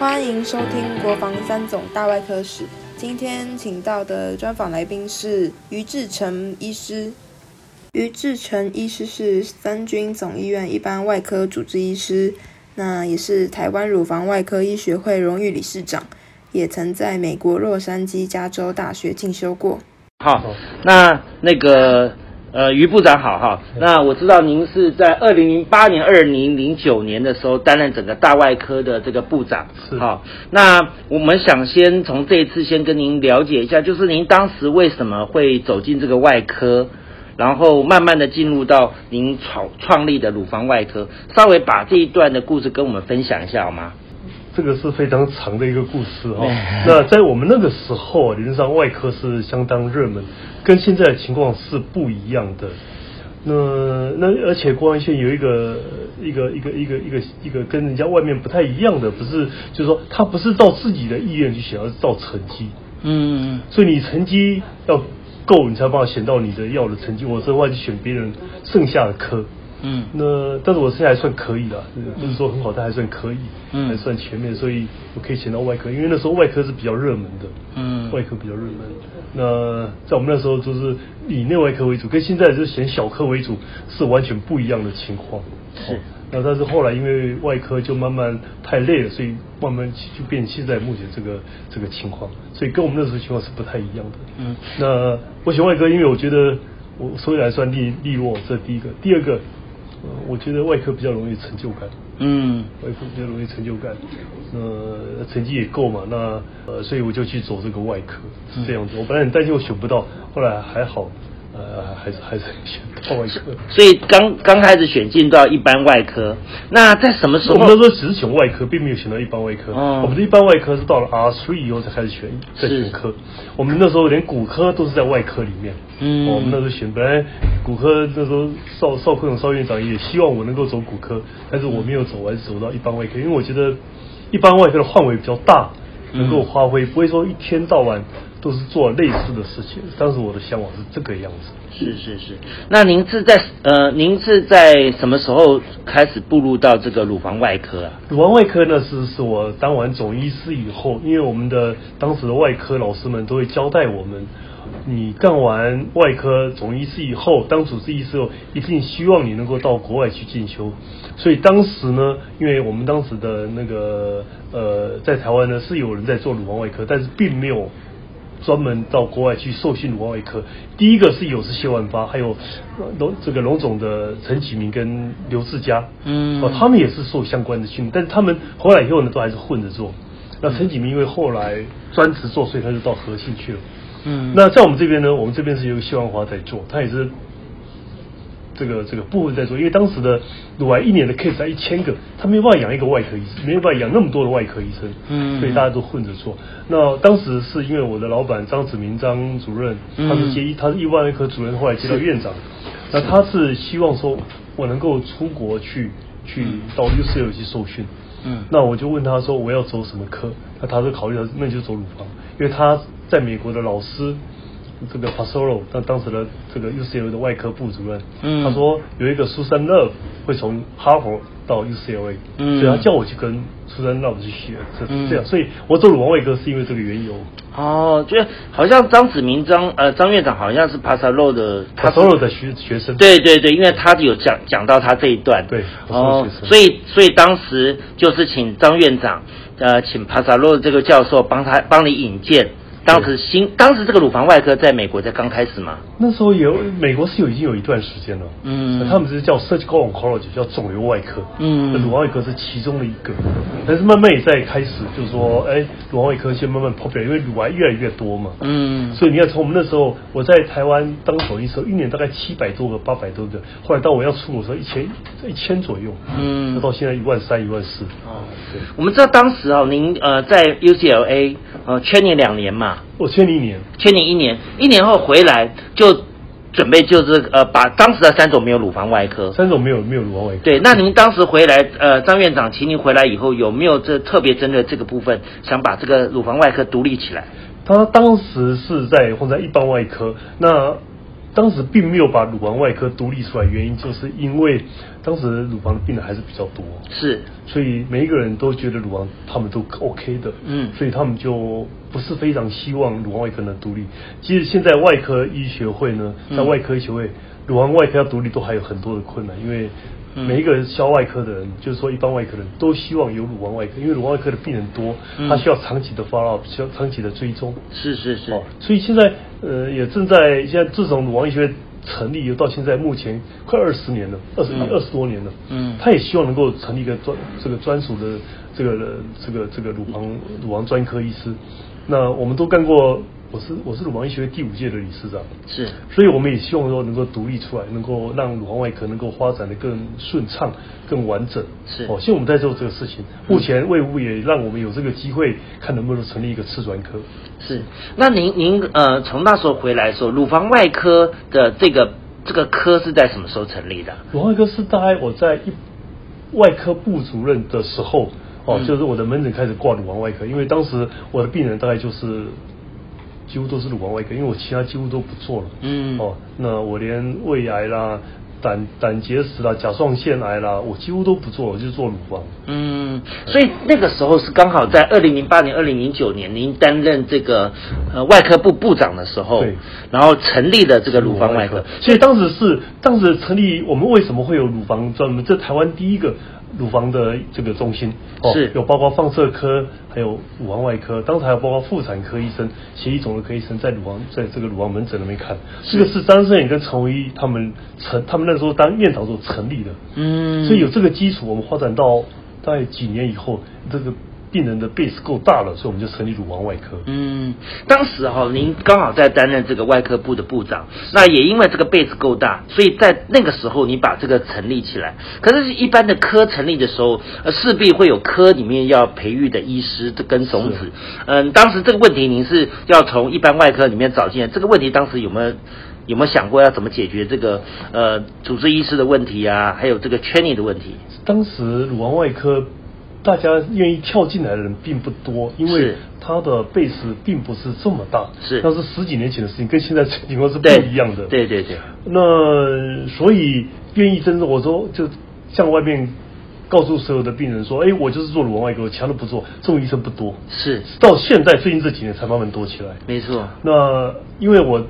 欢迎收听《国防三总大外科史》。今天请到的专访来宾是于志成医师。于志成医师是三军总医院一般外科主治医师，那也是台湾乳房外科医学会荣誉理事长，也曾在美国洛杉矶加州大学进修过。好，那那个。呃，于部长好哈。那我知道您是在二零零八年、二零零九年的时候担任整个大外科的这个部长。是。好，那我们想先从这一次先跟您了解一下，就是您当时为什么会走进这个外科，然后慢慢的进入到您创创立的乳房外科，稍微把这一段的故事跟我们分享一下好吗？这个是非常长的一个故事哈。那在我们那个时候，理论上外科是相当热门。跟现在的情况是不一样的。那那而且国安县有一个一个一个一个一个一个跟人家外面不太一样的，不是就是说他不是照自己的意愿去选，而是照成绩。嗯。所以你成绩要够，你才办法选到你的要的成绩。我这话就选别人剩下的科。嗯，那但是我现在还算可以了，不是说很好，但还算可以，嗯，还算全面，所以我可以选到外科，因为那时候外科是比较热门的，嗯，外科比较热门。那在我们那时候就是以内外科为主，跟现在就是选小科为主，是完全不一样的情况。是，那但是后来因为外科就慢慢太累了，所以慢慢就变现在目前这个这个情况，所以跟我们那时候情况是不太一样的。嗯，那我选外科，因为我觉得我所以来算利利落，这第一个，第二个。呃，我觉得外科比较容易成就感。嗯，外科比较容易成就感。呃，成绩也够嘛，那呃，所以我就去走这个外科，是这样子。我本来很担心我选不到，后来还好。呃，还是还是选到外科，所以刚刚开始选进到一般外科。那在什么时候？我们那时候只是选外科，并没有选到一般外科。我们的一般外科是到了 R three 以后才开始选，在选科。我们那时候连骨科都是在外科里面。嗯，我们那时候选，本来骨科那时候邵邵科长邵院长也希望我能够走骨科，但是我没有走，我还是走到一般外科，因为我觉得一般外科的范围比较大，能够发挥，不会说一天到晚。都是做类似的事情，当时我的向往是这个样子。是是是，那您是在呃，您是在什么时候开始步入到这个乳房外科啊？乳房外科呢是是我当完总医师以后，因为我们的当时的外科老师们都会交代我们，你干完外科总医师以后，当主治医师后，一定希望你能够到国外去进修。所以当时呢，因为我们当时的那个呃，在台湾呢是有人在做乳房外科，但是并没有。专门到国外去受训乳房外科，第一个是有是谢万发，还有龙这个龙总的陈启明跟刘志佳，嗯，哦，他们也是受相关的训练，但是他们回来以后呢，都还是混着做。那陈启明因为后来专职做，所以他就到和信去了。嗯，那在我们这边呢，我们这边是由谢万华在做，他也是。这个这个部分在做，因为当时的乳癌一年的 case 才一千个，他没有办法养一个外科医生，没有办法养那么多的外科医生，嗯，所以大家都混着做。那当时是因为我的老板张子明张主任，他是接他是意外科主任，后来接到院长，那他是希望说我能够出国去去到 UCL 去受训，嗯，那我就问他说我要走什么科，那他是考虑到那就走乳房，因为他在美国的老师。这个 Pasoro，当当时的这个 UCLA 的外科部主任，嗯，他说有一个 Susan Love 会从哈佛到 UCLA，嗯，所以他叫我去跟 Susan Love 去学，这这样，所以我走乳房外科是因为这个缘由。哦，就好像张子明张呃张院长好像是 Pasoro 的 Pasoro 的学学生，对对对，因为他有讲讲到他这一段，对，哦，所以所以当时就是请张院长呃请 Pasoro 这个教授帮他帮你引荐。当时新，当时这个乳房外科在美国才刚开始嘛。那时候有美国是有已经有一段时间了。嗯。他们是叫 surgical oncology，叫肿瘤外科。嗯。乳房外科是其中的一个，但是慢慢也在开始，就是说，哎，乳房外科先慢慢 popular，因为乳癌越来越多嘛。嗯。所以你看，从我们那时候，我在台湾当手医时候，一年大概七百多个、八百多个，后来到我要出国时候，一千一千左右。嗯。那到现在一万三、一万四。哦。对。我们知道当时哦，您呃在 UCLA 呃圈年两年嘛。我签你一年，签你一年，一年后回来就准备就是呃，把当时的三种没有乳房外科，三种没有没有乳房外科。对，那您当时回来，呃，张院长请您回来以后，有没有这特别针对这个部分，想把这个乳房外科独立起来？他当时是在混在一般外科，那当时并没有把乳房外科独立出来，原因就是因为当时乳房的病人还是比较多，是，所以每一个人都觉得乳房他们都 OK 的，嗯。所以他们就不是非常希望乳房外科能独立。其实现在外科医学会呢，嗯。在外科医学会，乳房外科要独立都还有很多的困难，因为嗯。每一个消外科的人，就是说一般外科人都希望有乳房外科，因为乳房外科的病人多，嗯。他需要长期的 follow up，需要长期的追踪。是是是，哦，所以现在呃也正在现在自从乳房医学会成立到现在目前快二十年了，二十嗯。二十多年了，嗯。他也希望能够成立一个专这个专属的这个这个这个乳房乳房专科医师。那我们都干过，我是我是乳房医学会第五届的理事长，是，所以我们也希望说能够独立出来，能够让乳房外科能够发展的更顺畅、更完整。是哦，现在我们在做这个事情，目前卫务部也让我们有这个机会，看能不能成立一个次专科。是，那您您呃从那时候回来的时候，乳房外科的这个这个科是在什么时候成立的？乳房外科是大概我在一外科部主任的时候，哦，嗯就是我的门诊开始挂乳房外科，因为当时我的病人大概就是几乎都是乳房外科，因为我其他几乎都不做了。嗯哦，那我连胃癌啦、胆胆结石啦、甲状腺癌啦，我几乎都不做，我就做乳房。嗯，所以那个时候是刚好在二零零八年、二零零九年，您担任这个呃外科部部长的时候对，然后成立了这个乳房外科。所以当时是当时成立，我们为什么会有乳房专门？这台湾第一个乳房的这个中心，哦是。有包括放射科，还有乳房外科，当时还有包括妇产科医生、协议肿瘤科医生在乳房在这个乳房门诊那边看。这个是张胜远跟陈维一他们成他们那时候当院长所成立的，嗯，所以有这个基础，我们发展到大概几年以后，这个病人的 base 够大了，所以我们就成立乳房外科。嗯，当时哈、您刚好在担任这个外科部的部长，那也因为这个 base 够大，所以在那个时候你把这个成立起来。可是，一般的科成立的时候，呃，势必会有科里面要培育的医师跟种子是。嗯，当时这个问题您是要从一般外科里面找进来，这个问题当时有没有？有没有想过要怎么解决这个呃主治医师的问题啊，还有这个 training 的问题？当时乳房外科大家愿意跳进来的人并不多，因为是它的 base 并不是这么大，是那是十几年前的事情，跟现在情况是不一样的。对对对，那所以愿意真正我说就向外面告诉所有的病人说，哎，我就是做乳房外科，我其他都不做，这种医生不多。是到现在最近这几年才慢慢多起来。没错，那因为我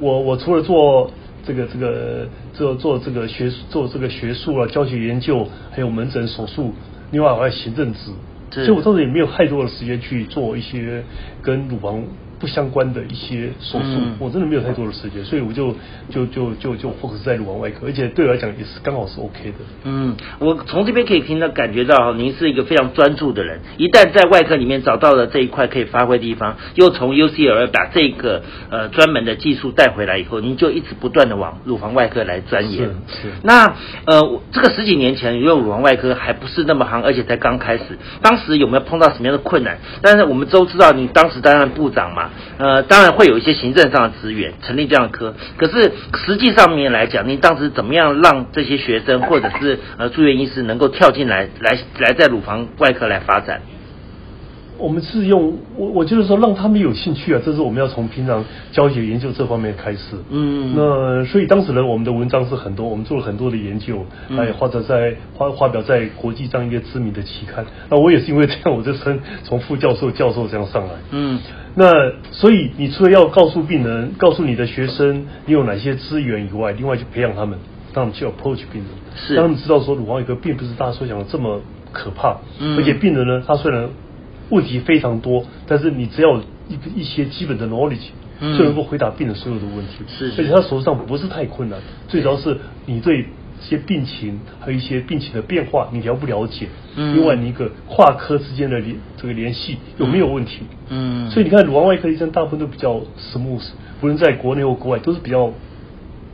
我我除了做这个这个做做这个学做这个学术啊、教学研究，还有门诊手术，另外我还有行政职，所以我当时也没有太多的时间去做一些跟乳房不相关的一些手术，嗯我真的没有太多的时间，所以我就就就就就 focus 在乳房外科，而且对我来讲也是刚好是 OK 的。嗯，我从这边可以听到感觉到您是一个非常专注的人。一旦在外科里面找到了这一块可以发挥的地方，又从 UCL 把这个呃专门的技术带回来以后，您就一直不断的往乳房外科来钻研。是是那呃，这个十几年前，因为乳房外科还不是那么行，而且才刚开始，当时有没有碰到什么样的困难？但是我们都知道，你当时担任部长嘛，呃，当然会有一些行政上的资源成立这样的科。可是实际上面来讲，您当时怎么样让这些学生或者是呃住院医师能够跳进来，来来在乳房外科来发展？我们是用我我就是说让他们有兴趣啊，这是我们要从平常教学研究这方面开始。嗯。那所以当时呢，我们的文章是很多，我们做了很多的研究，嗯。还或者在发发表在国际上一些知名的期刊。那我也是因为这样，我就升从副教授、教授这样上来。嗯。那所以你除了要告诉病人、告诉你的学生你有哪些资源以外，另外去培养他们，让他们去 approach 病人，是。让他们知道说乳房外科并不是大家所想的这么可怕，嗯。而且病人呢，他虽然问题非常多，但是你只要一一些基本的 knowledge，嗯。就能够回答病人所有的问题，是是。而且他手上不是太困难，最主要是你对一些病情还有一些病情的变化你了不了解，嗯。另外你一个跨科之间的联这个联系有没有问题？嗯，所以你看，乳房外科医生大部分都比较 smooth，无论在国内或国外，都是比较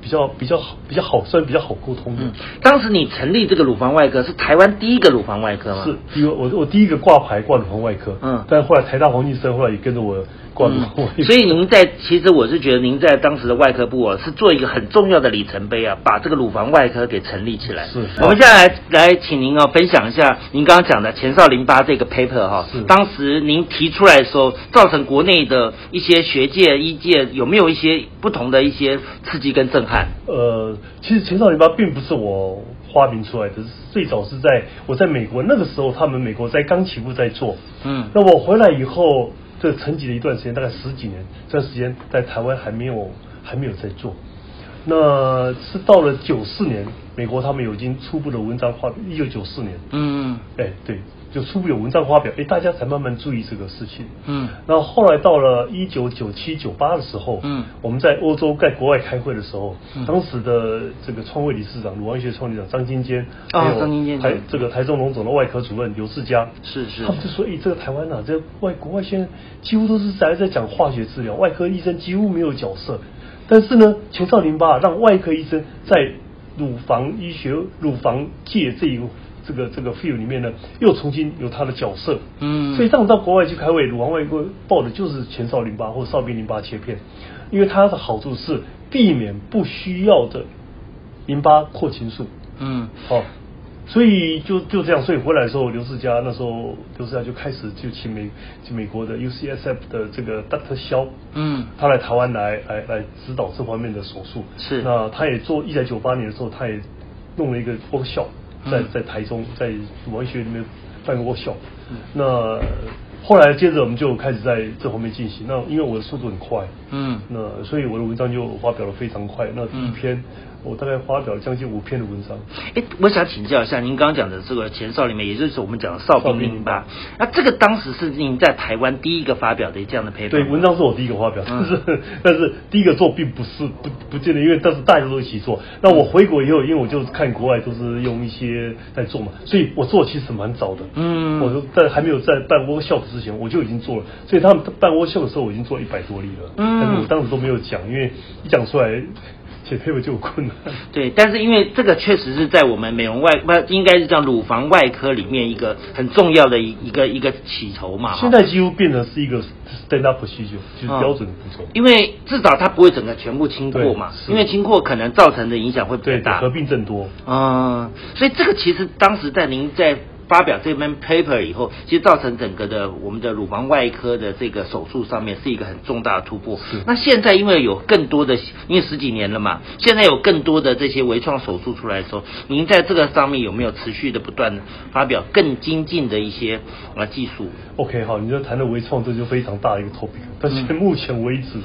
比较比较好、比较好，算比较好沟通的。嗯，当时你成立这个乳房外科是台湾第一个乳房外科吗？是，因为我我第一个挂牌挂乳房外科，嗯但后来台大黄俊生后来也跟着我挂着我。所以您在其实我是觉得您在当时的外科部啊，是做一个很重要的里程碑啊，把这个乳房外科给成立起来。是我们现在来来请您啊分享一下您刚刚讲的前哨淋巴这个 paper 哈、是当时您提出来的时候，造成国内的一些学界、医界有没有一些不同的一些刺激跟震撼？呃，其实前哨淋巴并不是我发明出来的，是最早是在我在美国那个时候，他们美国在刚起步在做。嗯那我回来以后，这沉寂了一段时间，大概十几年，这段时间在台湾还没有还没有在做。那是到了九四年，美国他们有已经初步的文章一九九四年，嗯。哎，对，就初步有文章发表，哎，大家才慢慢注意这个事情。嗯。然后后来到了一九九七九八的时候，嗯。我们在欧洲在国外开会的时候，嗯。当时的这个创会理事长鲁王医学创理事长张金坚，哦还有张金坚。台对这个台中龙总的外科主任刘世佳，是是。他们就说，哎，这个台湾啊，这外国外现在几乎都是在在讲化学治疗，外科医生几乎没有角色。但是呢，前哨淋巴让外科医生在乳房医学、乳房界这一个这个这个 field 里面呢，又重新有他的角色。嗯所以当到国外去开会，乳房外科报的就是前哨淋巴或哨兵淋巴切片，因为它的好处是避免不需要的淋巴扩清术。嗯哦，所以就就这样，所以回来的时候，刘世佳那时候刘世佳就开始就请美请美国的 UCSF 的这个 Dr. 肖，嗯他来台湾来来来指导这方面的手术。是那他也做一九九八年的时候，他也弄了一个 workshop，在嗯在台中在文学里面办过 workshop。嗯那后来接着我们就开始在这方面进行。那因为我的速度很快，嗯那所以我的文章就发表的非常快。那第一嗯篇、我大概发表了将近五篇的文章。哎，我想请教一下，您刚刚讲的这个前哨里面，也就是我们讲的哨兵淋巴哨兵淋巴，那这个当时是您在台湾第一个发表的这样的 paper 对，文章是我第一个发表，但是、但是第一个做并不是不不见得，因为但是大家都一起做。那我回国以后，因为我就看国外都是用一些在做嘛，所以我做其实蛮早的。嗯我就在还没有在办 workshop 之前，我就已经做了。所以他们办 workshop 的时候，我已经做一百多例了。嗯但是我当时都没有讲，因为一讲出来就有困难。对，但是因为这个确实是在我们美容外不应该是叫乳房外科里面一个很重要的一一个一个起头嘛。现在几乎变成是一个 stand up procedure，就是嗯标准的步骤。因为至少它不会整个全部清扩嘛，因为清扩可能造成的影响会比较，大。合并症多。嗯，所以这个其实当时在您在发表这篇 paper 以后，其实造成整个的我们的乳房外科的这个手术上面是一个很重大的突破。那现在因为有更多的，因为十几年了嘛，现在有更多的这些微创手术出来的时候，您在这个上面有没有持续的不断地发表更精进的一些啊技术？OK，好，你就谈的微创，这就非常大的一个 topic。但嗯是目前为止，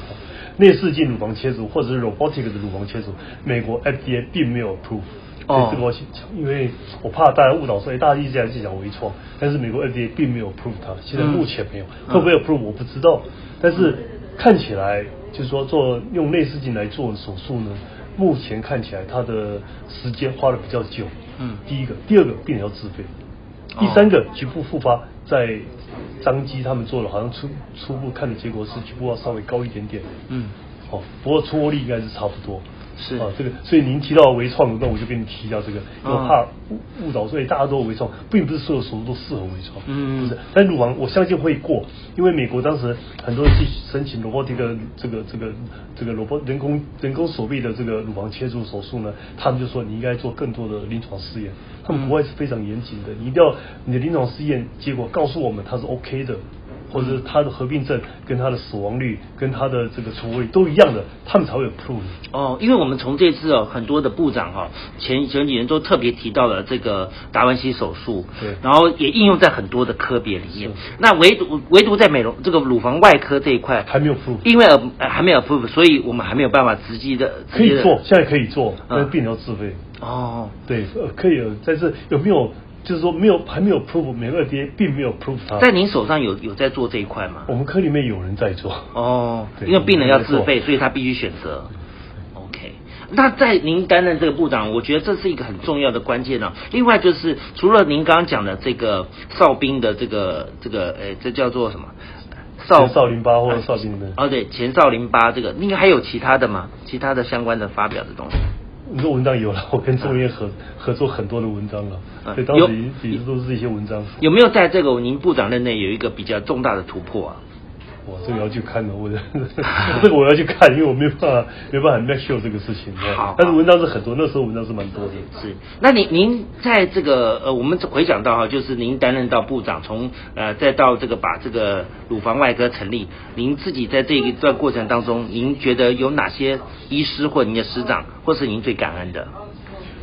内视镜乳房切除或者是 robotic 的乳房切除，美国 FDA 并没有 approve。哦所以这个我先讲，因为我怕大家误导说，哎，大家一直在讲微创，但是美国 FDA 并没有 approve 它，现在目前没有，嗯会不会 approve 我不知道，但是看起来就是说做用内视镜来做手术呢，目前看起来它的时间花的比较久。嗯第一个，第二个，病人要自费。第三个局部复发，在张基他们做了，好像初初步看的结果是局部要稍微高一点点。嗯，哦，不过出活率应该是差不多。是啊，这个，所以您提到微创，那我就跟你提一下这个，嗯我怕误误导，所以大家都有微创，并不是所有手术都适合微创，嗯不是。但乳房我相信会过，因为美国当时很多人去申请 robotic 的这个这个这个 robot 人工人工手臂的这个乳房切除手术呢，他们就说你应该做更多的临床试验，他们国外是非常严谨的，你一定要你的临床试验结果告诉我们它是 OK 的。或者是它的合并症跟他的死亡率跟他的这个存活率都一样的，他们才会有 approve。哦，因为我们从这次哦，很多的部长哈、前前几年都特别提到了这个达文西手术，对然后也应用在很多的科别里面。那唯独唯独在美容这个乳房外科这一块还没有 approve 因为呃还没有 approve，所以我们还没有办法直接的可以做，现在可以做，但是嗯病人要自费。哦。对，呃，可以，但是有没有就是说没有还没有 approve，美国 FDA 并没有 approve 它。在您手上有有在做这一块吗？我们科里面有人在做。哦，对因为病人要自没费，所以他必须选择。OK，那在您担任这个部长，我觉得这是一个很重要的关键呢、另外就是除了您刚刚讲的这个哨兵的这个这个，呃，这叫做什么？少少林八或者哨兵的哦，对，前少林八这个，应该还有其他的吗？其他的相关的发表的东西？你说文章有了，我跟中院合合作很多的文章了，嗯对，当有时也都是一些文章。有没有在这个您部长任内有一个比较重大的突破啊？哇，这个要去看的，我的这个 我要去看，因为我没办法没办法 make sure 这个事情。好但是文章是很多，那时候文章是蛮多的。是，那您您在这个呃，我们回想到哈，就是您担任到部长，从呃再到这个把这个乳房外科成立，您自己在这一段过程当中，您觉得有哪些医师或您的师长，或是您最感恩的？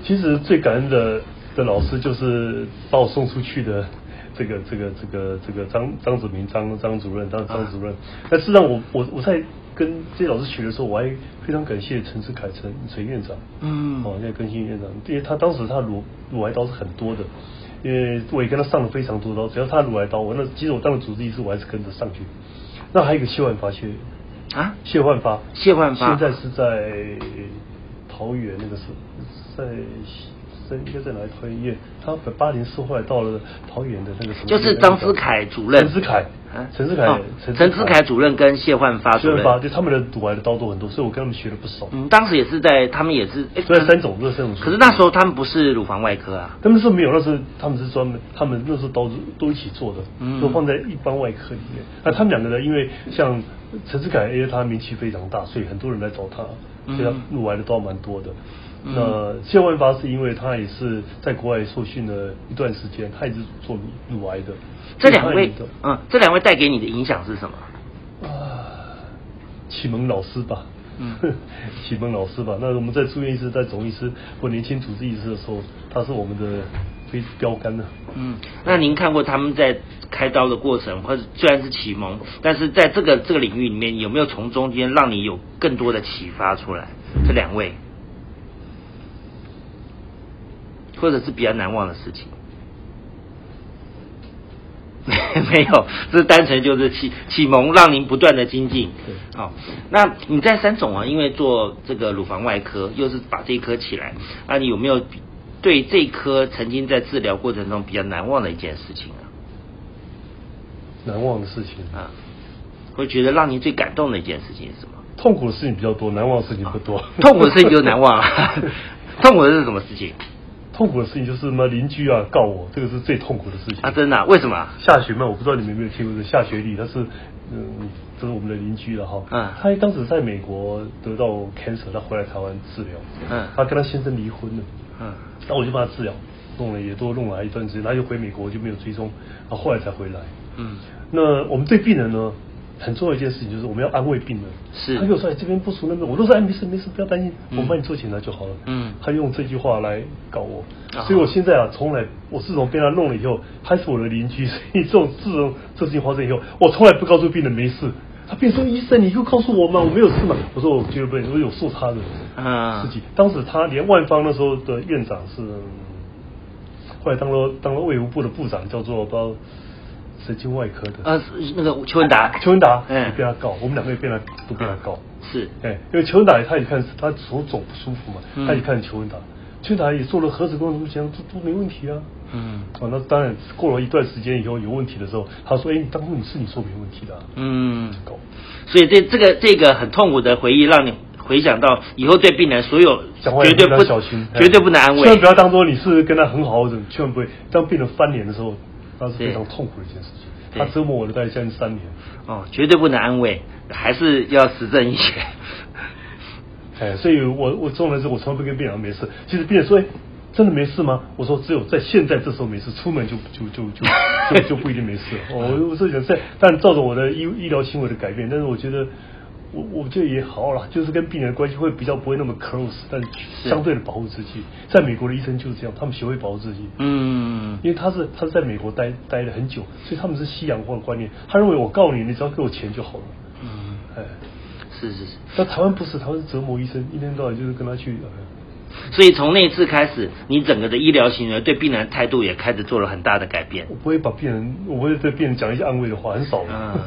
其实最感恩的的老师就是把我送出去的这个这个这个这个张张子明张张主任张张主任。但事实上我我我在跟这些老师学的时候，我还非常感谢陈志凯陈陈院长，嗯哦，现在更新院长，因为他当时他乳乳癌刀是很多的。因为我也跟他上了非常多刀，只要他乳癌刀，我那其实我当了主治医师，我还是跟着上去。那还有一个谢焕发谢啊，谢焕发，谢焕发现在是在桃园那个是在在应该在哪里桃园医院？他本八零四后来到了桃园的那个什么？就是张思凯主任陈思凯啊，陈思凯哦，陈思凯主任跟谢焕发主任谢焕发，对他们的乳癌的刀都很多，所以我跟他们学了不少。嗯，当时也是在，他们也是，诶所以三种，这三种。可是那时候他们不是乳房外科啊，他们是没有，那时候他们是专门，他们那时候刀都一起做的，嗯都放在一般外科里面。那他们两个呢，因为像陈志凯，因为他名气非常大，所以很多人来找他，嗯所以他乳癌的刀蛮多的。嗯那谢万发是因为他也是在国外受训了一段时间，他也是做乳乳癌的。这两位嗯，这两位带给你的影响是什么？啊，启蒙老师吧，嗯 启蒙老师吧。那我们在住院医师、在总医师或年轻主治医师的时候，他是我们的非标杆呢、嗯，那您看过他们在开刀的过程，或者虽然是启蒙，但是在这个这个领域里面，有没有从中间让你有更多的启发出来？这两位，或者是比较难忘的事情？没有，这单纯就是启启蒙，让您不断的精进。对好、那你在三种啊，因为做这个乳房外科，又是把这一科起来，那你有没有对这一科曾经在治疗过程中比较难忘的一件事情啊？难忘的事情啊，会觉得让您最感动的一件事情是什么？痛苦的事情比较多，难忘的事情不多。痛苦的事情就是难忘啊，痛苦的是什么事情痛苦的事情就是什么邻居啊告我，这个是最痛苦的事情。啊？真的啊、为什么啊？下雪嘛，我不知道你们有没有听过这下雪里，他是嗯，这是我们的邻居了哈。嗯他当时在美国得到 cancer，他回来台湾治疗。嗯他跟他先生离婚了。嗯那我就帮他治疗，弄了也多弄了一段时间，他又回美国，就没有追踪，后来才回来。嗯那我们对病人呢，很重要一件事情就是我们要安慰病人。是他跟我说哎这边不舒服，那边我都说哎没事没事，不要担心，嗯我们帮你做检查就好了。嗯他用这句话来搞我，啊所以我现在啊从来我自从被他弄了以后，他是我的邻居，所以这种自从这事情发生以后，我从来不告诉病人没事。他变成医生你就告诉我嘛，我没有事嘛。我说我绝对不能，我有受他的啊事情。当时他连万方那时候的院长是，后来当了当了卫福部的部长，叫做不知道神经外科的。呃，那个邱文达，邱文达嗯也被他告，我们两个也被他都被他告。是哎，因为邱文达他一看他手肿不舒服嘛，嗯他一看邱文达，邱文达也做了核磁共振检查，都都没问题啊。嗯哦，那当然过了一段时间以后有问题的时候，他说：“哎，你当初你是你说没问题的、啊。”嗯所以这这个这个很痛苦的回忆，让你回想到以后对病人所有绝对不小心，绝对不能安慰千万不。要当做你是跟他很好的，千万不会当病人翻脸的时候，那是非常痛苦的一件事情。对他折磨我的大概将近三年。哦，绝对不能安慰，还是要实证医学。哎，所以我我重要的是我从来不跟病人没事。其实病人说，哎，真的没事吗？我说只有在现在这时候没事，出门就就就就就就不一定没事。我我是想在，但照着我的医医疗行为的改变，但是我觉得。我我觉得也好啦，就是跟病人的关系会比较不会那么 close，但相对的保护自己。在美国的医生就是这样，他们学会保护自己。嗯因为他是他是在美国待待了很久，所以他们是西洋化的观念。他认为我告你，你只要给我钱就好了。嗯，哎，是是是。但台湾不是，台湾是折磨医生，一天到晚就是跟他去。呃所以从那次开始，你整个的医疗行为对病人的态度也开始做了很大的改变我。不会把病人，我不会对病人讲一些安慰的话，很少的。嗯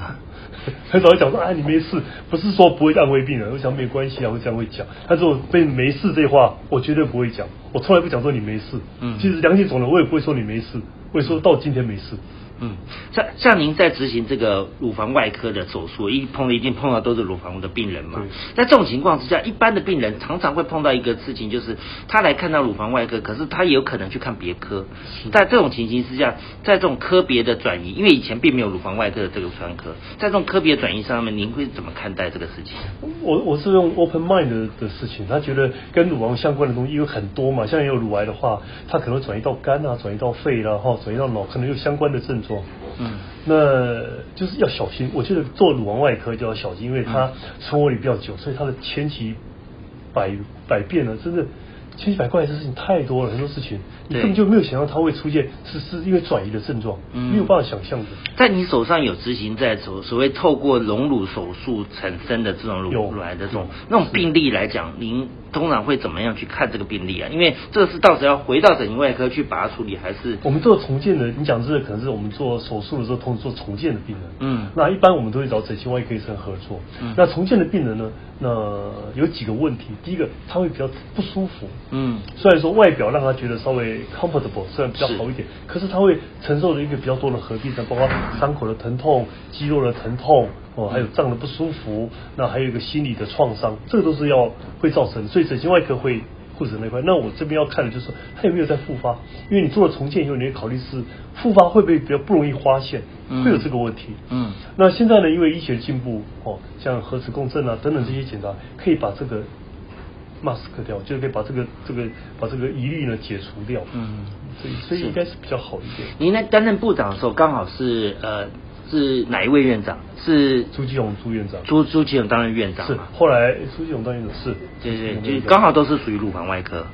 很少会讲说，啊，你没事，不是说不会安慰病人，我想没关系啊，我这样会讲。但是我被没事这话，我绝对不会讲，我从来不讲说你没事。嗯其实良性肿瘤，我也不会说你没事，我也说到今天没事。嗯，像像您在执行这个乳房外科的手术，一碰一定碰到都是乳房的病人嘛。在这种情况之下，一般的病人常常会碰到一个事情，就是他来看到乳房外科，可是他也有可能去看别科。在这种情形之下，在这种科别的转移，因为以前并没有乳房外科的这个专科，在这种科别转移上面，您会怎么看待这个事情？我我是用 open mind 的事情，他觉得跟乳房相关的东西有很多嘛，像有乳癌的话，他可能转移到肝啊，转移到肺啦，哈，转移到脑，可能有相关的症状。嗯，那就是要小心。我觉得做乳房外科就要小心，因为它存活率比较久，所以它的千奇百百变呢，真的。千奇百怪的事情太多了，很多事情你根本就没有想到它会出现，是是因为转移的症状，没有办法想象的。在你手上有执行在所所谓透过隆乳手术产生的这种乳癌的这种那种病例来讲，您通常会怎么样去看这个病例啊？因为这个是到时要回到整形外科去把它处理，还是我们做重建的？你讲这个可能是我们做手术的时候，通做重建的病人。嗯，那一般我们都会找整形外科医生合作。嗯，那重建的病人呢？那有几个问题，第一个他会比较不舒服。嗯，虽然说外表让他觉得稍微 comfortable，虽然比较好一点，可是他会承受着一个比较多的合并症，包括伤口的疼痛、肌肉的疼痛，哦，还有胀的不舒服，那还有一个心理的创伤，这个都是要会造成，所以整形外科会。护士那块，那我这边要看的就是他有没有在复发，因为你做了重建以后，你会考虑是复发会不会比较不容易发现，会有这个问题。嗯，那现在呢，因为医学进步，哦，像核磁共振啊等等这些检查，可以把这个 mask 掉，就是可以把这个这个把这个疑虑呢解除掉。嗯，所以所以应该是比较好一点。您在担任部长的时候，刚好是呃。是哪一位院长？是朱继勇朱院长。朱朱继勇担任院长是，后来朱继勇当院长是。对对，就刚好都是属于乳房外科。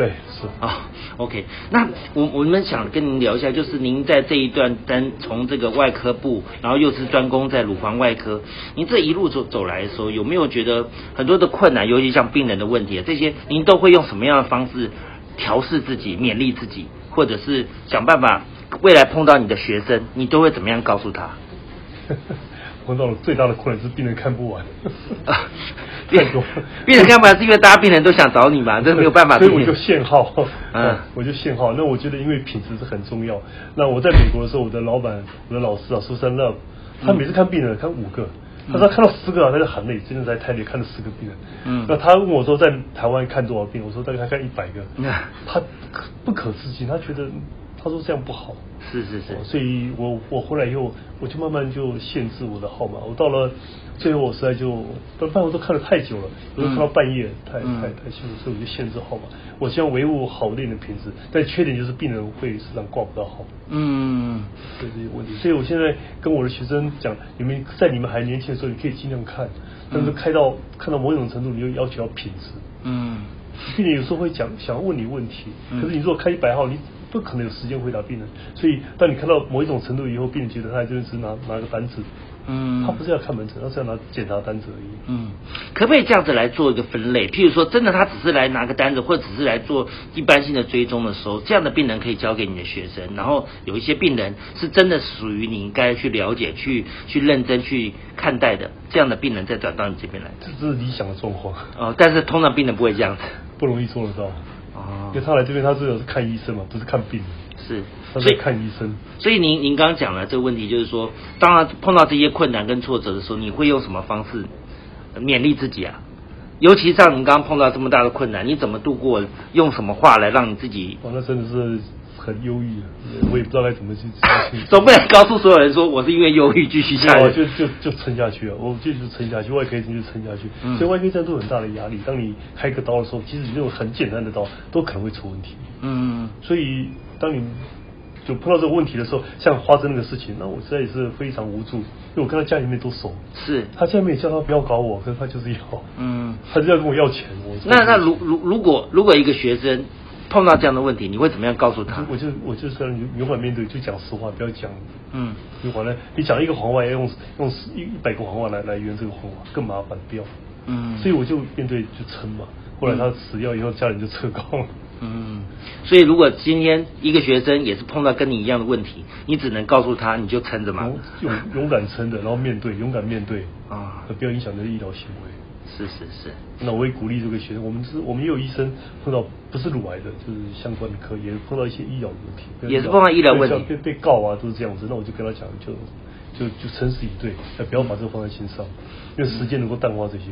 对，是啊。OK，那我我们想跟您聊一下，就是您在这一段单从这个外科部，然后又是专攻在乳房外科，您这一路走走来的时候，有没有觉得很多的困难？尤其像病人的问题，这些您都会用什么样的方式调试自己、勉励自己，或者是想办法？未来碰到你的学生，你都会怎么样告诉他？碰到了最大的困难是病人看不完，病病人看不完是因为大家病人都想找你嘛，这没有办法。所以我就限号，嗯，我就限号。那我觉得因为品质是很重要。那我在美国的时候，我的老板、我的老师啊，苏珊乐，他每次看病人看五个，他说看到十个啊，他就很累，真的在台里看了十个病人。嗯，那他问我说在台湾看多少病？我说大概看一百个。他不可置信，他觉得。他说这样不好，是是是，所以我我回来以后，我就慢慢就限制我的号码。我到了最后，我实在就，但半我都看了太久了，有时候看到半夜，太太太辛苦，所以我就限制号码。我希望维护好点的品质，但缺点就是病人会时常挂不到号。嗯，对这些问题。所以我现在跟我的学生讲，你们在你们还年轻的时候，你可以尽量看，但是开到看到某种程度，你就要求要品质。嗯，病人有时候会讲想要问你问题，可是你如果开一百号，你不可能有时间回答病人，所以当你看到某一种程度以后，病人觉得他就是拿拿个单子，嗯，他不是要看门诊，他是要拿检查单子而已。嗯，可不可以这样子来做一个分类？譬如说，真的他只是来拿个单子，或者只是来做一般性的追踪的时候，这样的病人可以交给你的学生。然后有一些病人是真的属于你应该去了解、去去认真去看待的，这样的病人再转到你这边来。这是理想的状况。哦，但是通常病人不会这样子，不容易做得到。因为他来这边，他是是看医生嘛，不是看病。是，所以看医生。所以您您刚刚讲了这个问题，就是说，当然碰到这些困难跟挫折的时候，你会用什么方式勉励自己啊？尤其像您刚刚碰到这么大的困难，你怎么度过？用什么话来让你自己？哦，那真的是。很忧郁，我也不知道该怎么去。总不能告诉所有人说我是因为忧郁继续下去。就就就撑下去了，我继续撑下去，外科医生就撑下去。所以外科医生都很大的压力。当你开个刀的时候，即使你用很简单的刀，都可能会出问题。嗯。所以当你就碰到这个问题的时候，像花生那个事情，那我实在也是非常无助，因为我跟他家里面都熟。是。他家里面也叫他不要搞我，可是他就是要。嗯。他就要跟我要钱。我那那如如如果如果一个学生。碰到这样的问题，你会怎么样告诉他？我就我就是勇勇敢面对，就讲实话，不要讲。嗯，如果呢，你讲一个谎话，要用用一一百个谎话来来圆这个谎话，更麻烦，不要。嗯，所以我就面对就撑嘛。后来他死掉以后，家人就撤告了。嗯，嗯所以如果今天一个学生也是碰到跟你一样的问题，你只能告诉他，你就撑着嘛。勇勇敢撑着，然后面对，勇敢面对啊，不要影响你的医疗行为。是是是。那我也鼓励这个学生，我们是，我们也有医生碰到不是乳癌的，就是相关的科，也碰到一些医疗问题，也是碰到医疗问题，被被告啊，都是这样子。那我就跟他讲，就就就诚实以对，不要把这个放在心上，因为时间能够淡化这些。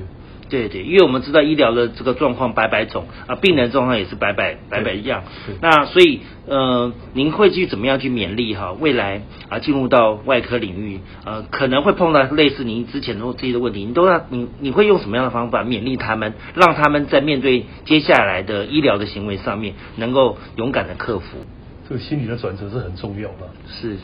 对对，因为我们知道医疗的这个状况百百种啊，病人状况也是百百百百样。那所以呃，您会去怎么样去勉励哈？未来啊，进入到外科领域呃，可能会碰到类似您之前的这些问题，你都要你你会用什么样的方法勉励他们，让他们在面对接下来的医疗的行为上面，能够勇敢的克服？这个心理的转折是很重要的。是。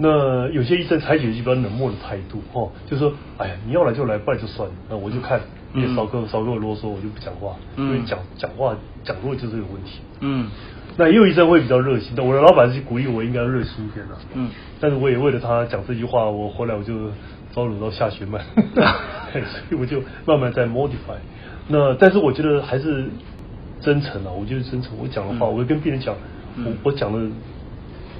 那有些医生采取一般冷漠的态度，哦，就说，哎呀，你要来就来，不来就算了，那我就看。你少跟少跟我啰嗦，我就不讲话，因为讲讲话讲多了就是有问题。嗯，那也有医生会比较热心，但我的老板是鼓励我应该热心一点的。嗯，但是我也为了他讲这句话，我后来我就招惹到下学脉，所以我就慢慢在 modify。那但是我觉得还是真诚啊，我觉得真诚。我讲的话，我会跟病人讲，我我讲的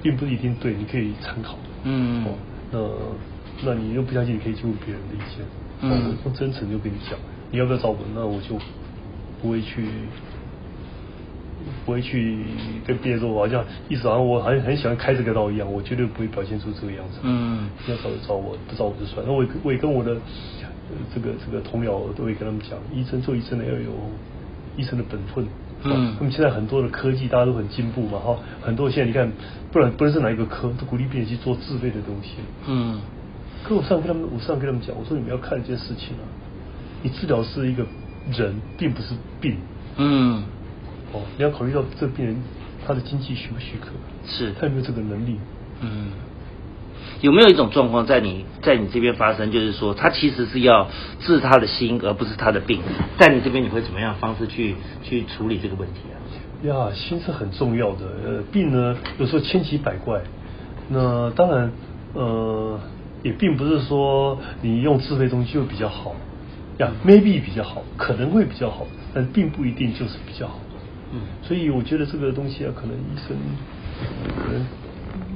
并不一定对，你可以参考。嗯，哦那那你又不相信，你可以去问别人的意见。嗯，用真诚就跟你讲。你要不要找我？那我就不会去，不会去跟别人说，好像意思好像我很很喜欢开这个刀一样，我绝对不会表现出这个样子。嗯，要找就找我，不找我就算。那我我也跟我的这个这个同僚都会跟他们讲，医生做医生的要有医生的本分。嗯，那么现在很多的科技大家都很进步嘛，哈，很多现在你看，不然不论是哪一个科，都鼓励病人去做自费的东西。嗯，可我上跟他们，我上跟他们讲，我说你们要看一件事情啊。你治疗是一个人，并不是病。嗯。哦，你要考虑到这病人他的经济许不许可？是。他有没有这个能力？嗯。有没有一种状况在你在你这边发生？就是说，他其实是要治他的心，而不是他的病。在你这边，你会怎么样方式去去处理这个问题啊？呀，心是很重要的。呃，病呢，有时候千奇百怪。那当然，呃，也并不是说你用自费东西就比较好。呀，maybe 比较好，可能会比较好，但并不一定就是比较好。嗯，所以我觉得这个东西啊，可能医生可能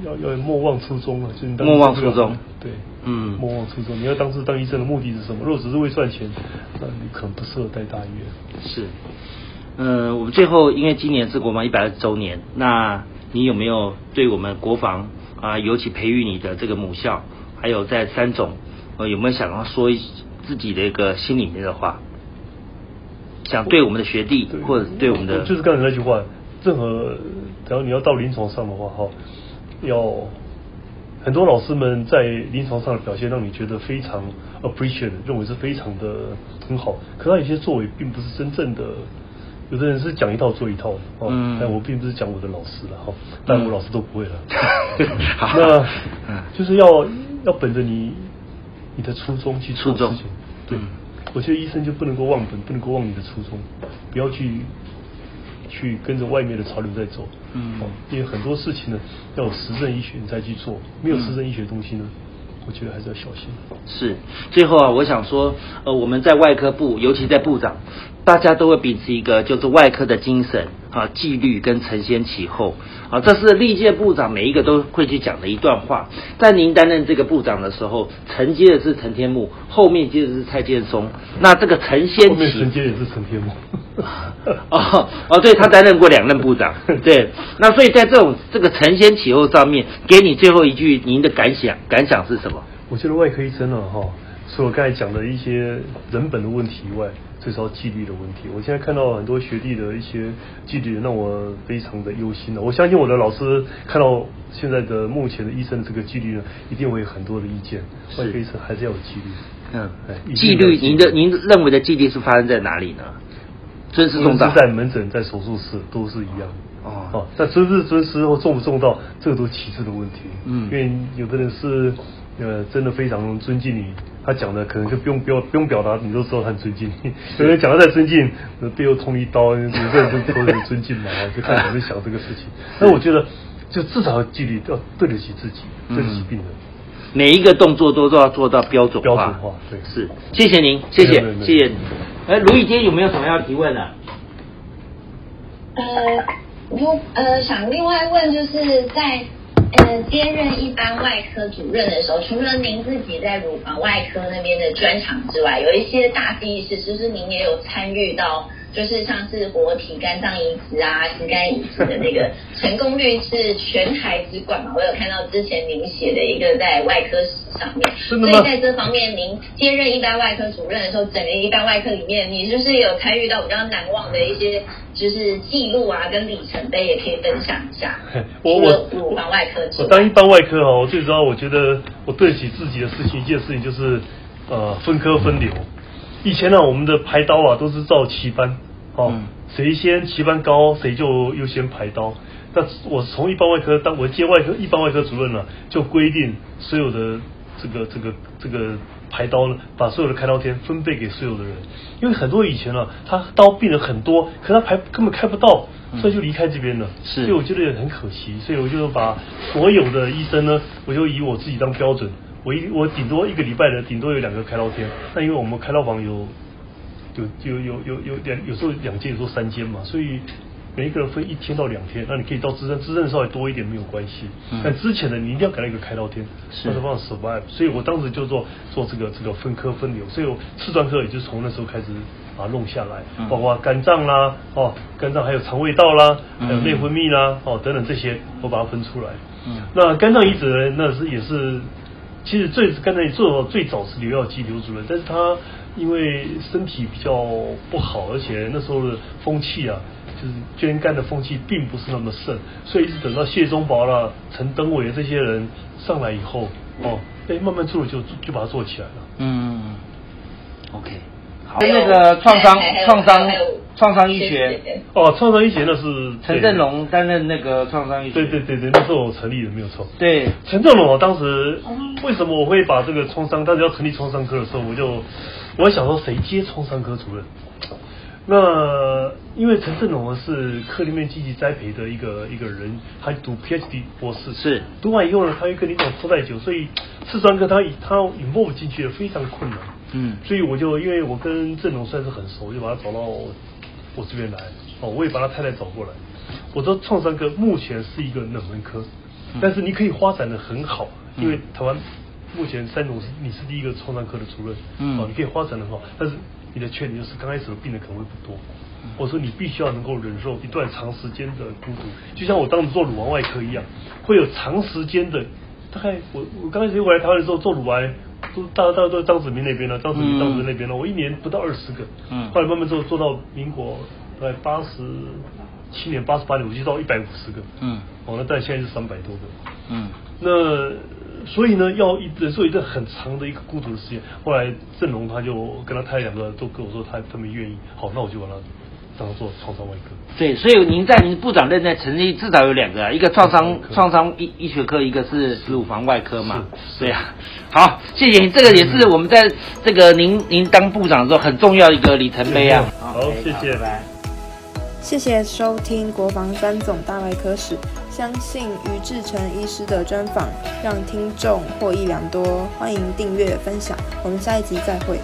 要要莫忘初衷啊，就是莫忘初衷。对，嗯，莫忘初衷。你要当时当医生的目的是什么？如果只是为赚钱，那你可能不适合待大医院。是，嗯，我们最后因为今年是国防一百二十周年，那你有没有对我们国防啊，尤其培育你的这个母校，还有在三总，呃，有没有想要说一？自己的一个心里面的话，想对我们的学弟或者对我们的，就是刚才那句话，任何只要你要到临床上的话，哈，要很多老师们在临床上的表现让你觉得非常 appreciate，认为是非常的很好，可他有些作为并不是真正的，有的人是讲一套做一套的，哦，但我并不是讲我的老师了，哈，但我老师都不会了，那 就是要要本着你。你的初衷去做事情，对，我觉得医生就不能够忘本，不能够忘你的初衷，不要去去跟着外面的潮流在走，嗯，因为很多事情呢，要有实证医学你再去做，没有实证医学的东西呢，我觉得还是要小心。是，最后啊，我想说，呃，我们在外科部，尤其在部长，大家都会秉持一个就是外科的精神。啊，纪律跟承先启后，啊，这是历届部长每一个都会去讲的一段话。在您担任这个部长的时候，承接的是陈天木，后面接的是蔡建松。那这个承先启，承接也是陈天木。哦哦，对他担任过两任部长，对。那所以在这种这个承先启后上面，给你最后一句您的感想，感想是什么？我觉得外科医生了，哈，除了刚才讲的一些人本的问题以外。最少纪律的问题，我现在看到很多学弟的一些纪律，让我非常的忧心了。我相信我的老师看到现在的目前的医生这个纪律呢，一定会有很多的意见。外科医生还是要有纪律。嗯，纪律，您的您认为的纪律是发生在哪里呢？尊师重道，在门诊、在手术室都是一样。哦，哦，但尊师尊师或重不重道，这个都是其次的问题。嗯，因为有的人是呃真的非常尊敬你。他讲的可能就不用表不用表达，你都知道很尊敬。有人讲的再尊敬，背后捅一刀，你这人都都很尊敬嘛，就看你们想这个事情。那我觉得，就至少纪律要对得起自己，对得起病人。每一个动作都都要做到标准化。标准化，对，是。谢谢您，谢谢，谢谢。哎，卢宇坚有没有什么要提问的？呃，我呃想另外问，就是在呃，接任一般外科主任的时候，除了您自己在乳房外科那边的专长之外，有一些大的意思，就是您也有参与到。就是像是活体肝脏移植啊、心肝移植的那个成功率是全台之冠嘛？我有看到之前您写的一个在外科史上面，所以在这方面，您接任一般外科主任的时候，整个一般外科里面，你就是有参与到比较难忘的一些就是记录啊，跟里程碑，也可以分享一下。我我乳房外科，我当一般外科哦，我最主要我觉得我对得起自己的事情，一件事情就是呃分科分流。以前呢，我们的排刀啊都是照期班，哦，谁先期班高，谁就优先排刀。那我从一般外科当我接外科一般外科主任了，就规定所有的这个这个这个排刀呢，把所有的开刀天分配给所有的人。因为很多以前啊，他刀病人很多，可他排根本开不到，所以就离开这边了。是，所以我觉得也很可惜，所以我就把所有的医生呢，我就以我自己当标准。我一我顶多一个礼拜的顶多有两个开刀天，那因为我们开刀房有有有有有有两有时候两间有时候三间嘛，所以每一个人分一天到两天，那你可以到支撑支撑稍微多一点没有关系，但之前的你一定要给他一个开刀天，那是帮 survive，所以我当时就做做这个这个分科分流，所以我次专科也就从那时候开始把它弄下来，包括肝脏啦哦肝脏还有肠胃道啦，还有内分泌啦哦等等这些我把它分出来，那肝脏移植呢那是也是。其实最刚才做最早是刘耀基刘主任，但是他因为身体比较不好，而且那时候的风气啊，就是捐肝的风气并不是那么盛，所以一直等到谢忠宝啦、陈登伟这些人上来以后，哦，哎，慢慢做了就就把它做起来了。嗯，OK，好，那个创伤创伤。创伤医学哦，创伤医学那是陈振龙担任那个创伤医学。对对对对，那时候我成立的没有错。对，陈振龙我当时为什么我会把这个创伤，当时要成立创伤科的时候，我就我想说谁接创伤科主任？那因为陈振龙是科里面积极栽培的一个一个人，他读 PhD 博士，是读完以后呢，他又跟你讲拖太久，所以四专科他他引不进去的非常困难。嗯，所以我就因为我跟振龙算是很熟，就把他找到。我这边来哦，我也把他太太找过来。我说创伤科目前是一个冷门科，但是你可以发展的很好，因为台湾目前三种是你是第一个创伤科的主任，哦，你可以发展的很好，但是你的缺点就是刚开始的病人可能会不多。我说你必须要能够忍受一段长时间的孤独，就像我当时做乳房外科一样，会有长时间的。大概我我刚开始回来台湾的时候做乳癌。都大大都张子明那边了，张子明、张子那边了。我一年不到二十个，嗯，后来慢慢做做到民国大概八十七年、八十八年，我就到一百五十个，嗯，哦，那但现在是三百多个，嗯，那所以呢，要一忍受一段很长的一个孤独的时间。后来郑龙他就跟他太太两个都跟我说，他他们愿意，好，那我就把他。当做创伤外科，对，所以您在您部长任内成立至少有两个，一个创伤创伤医医学科，一个是乳房外科嘛，对啊。好，谢谢，这个也是我们在这个您您当部长的时候很重要一个里程碑啊。好，谢谢，谢谢收听国防三总大外科史，相信于志成医师的专访让听众获益良多，欢迎订阅分享，我们下一集再会。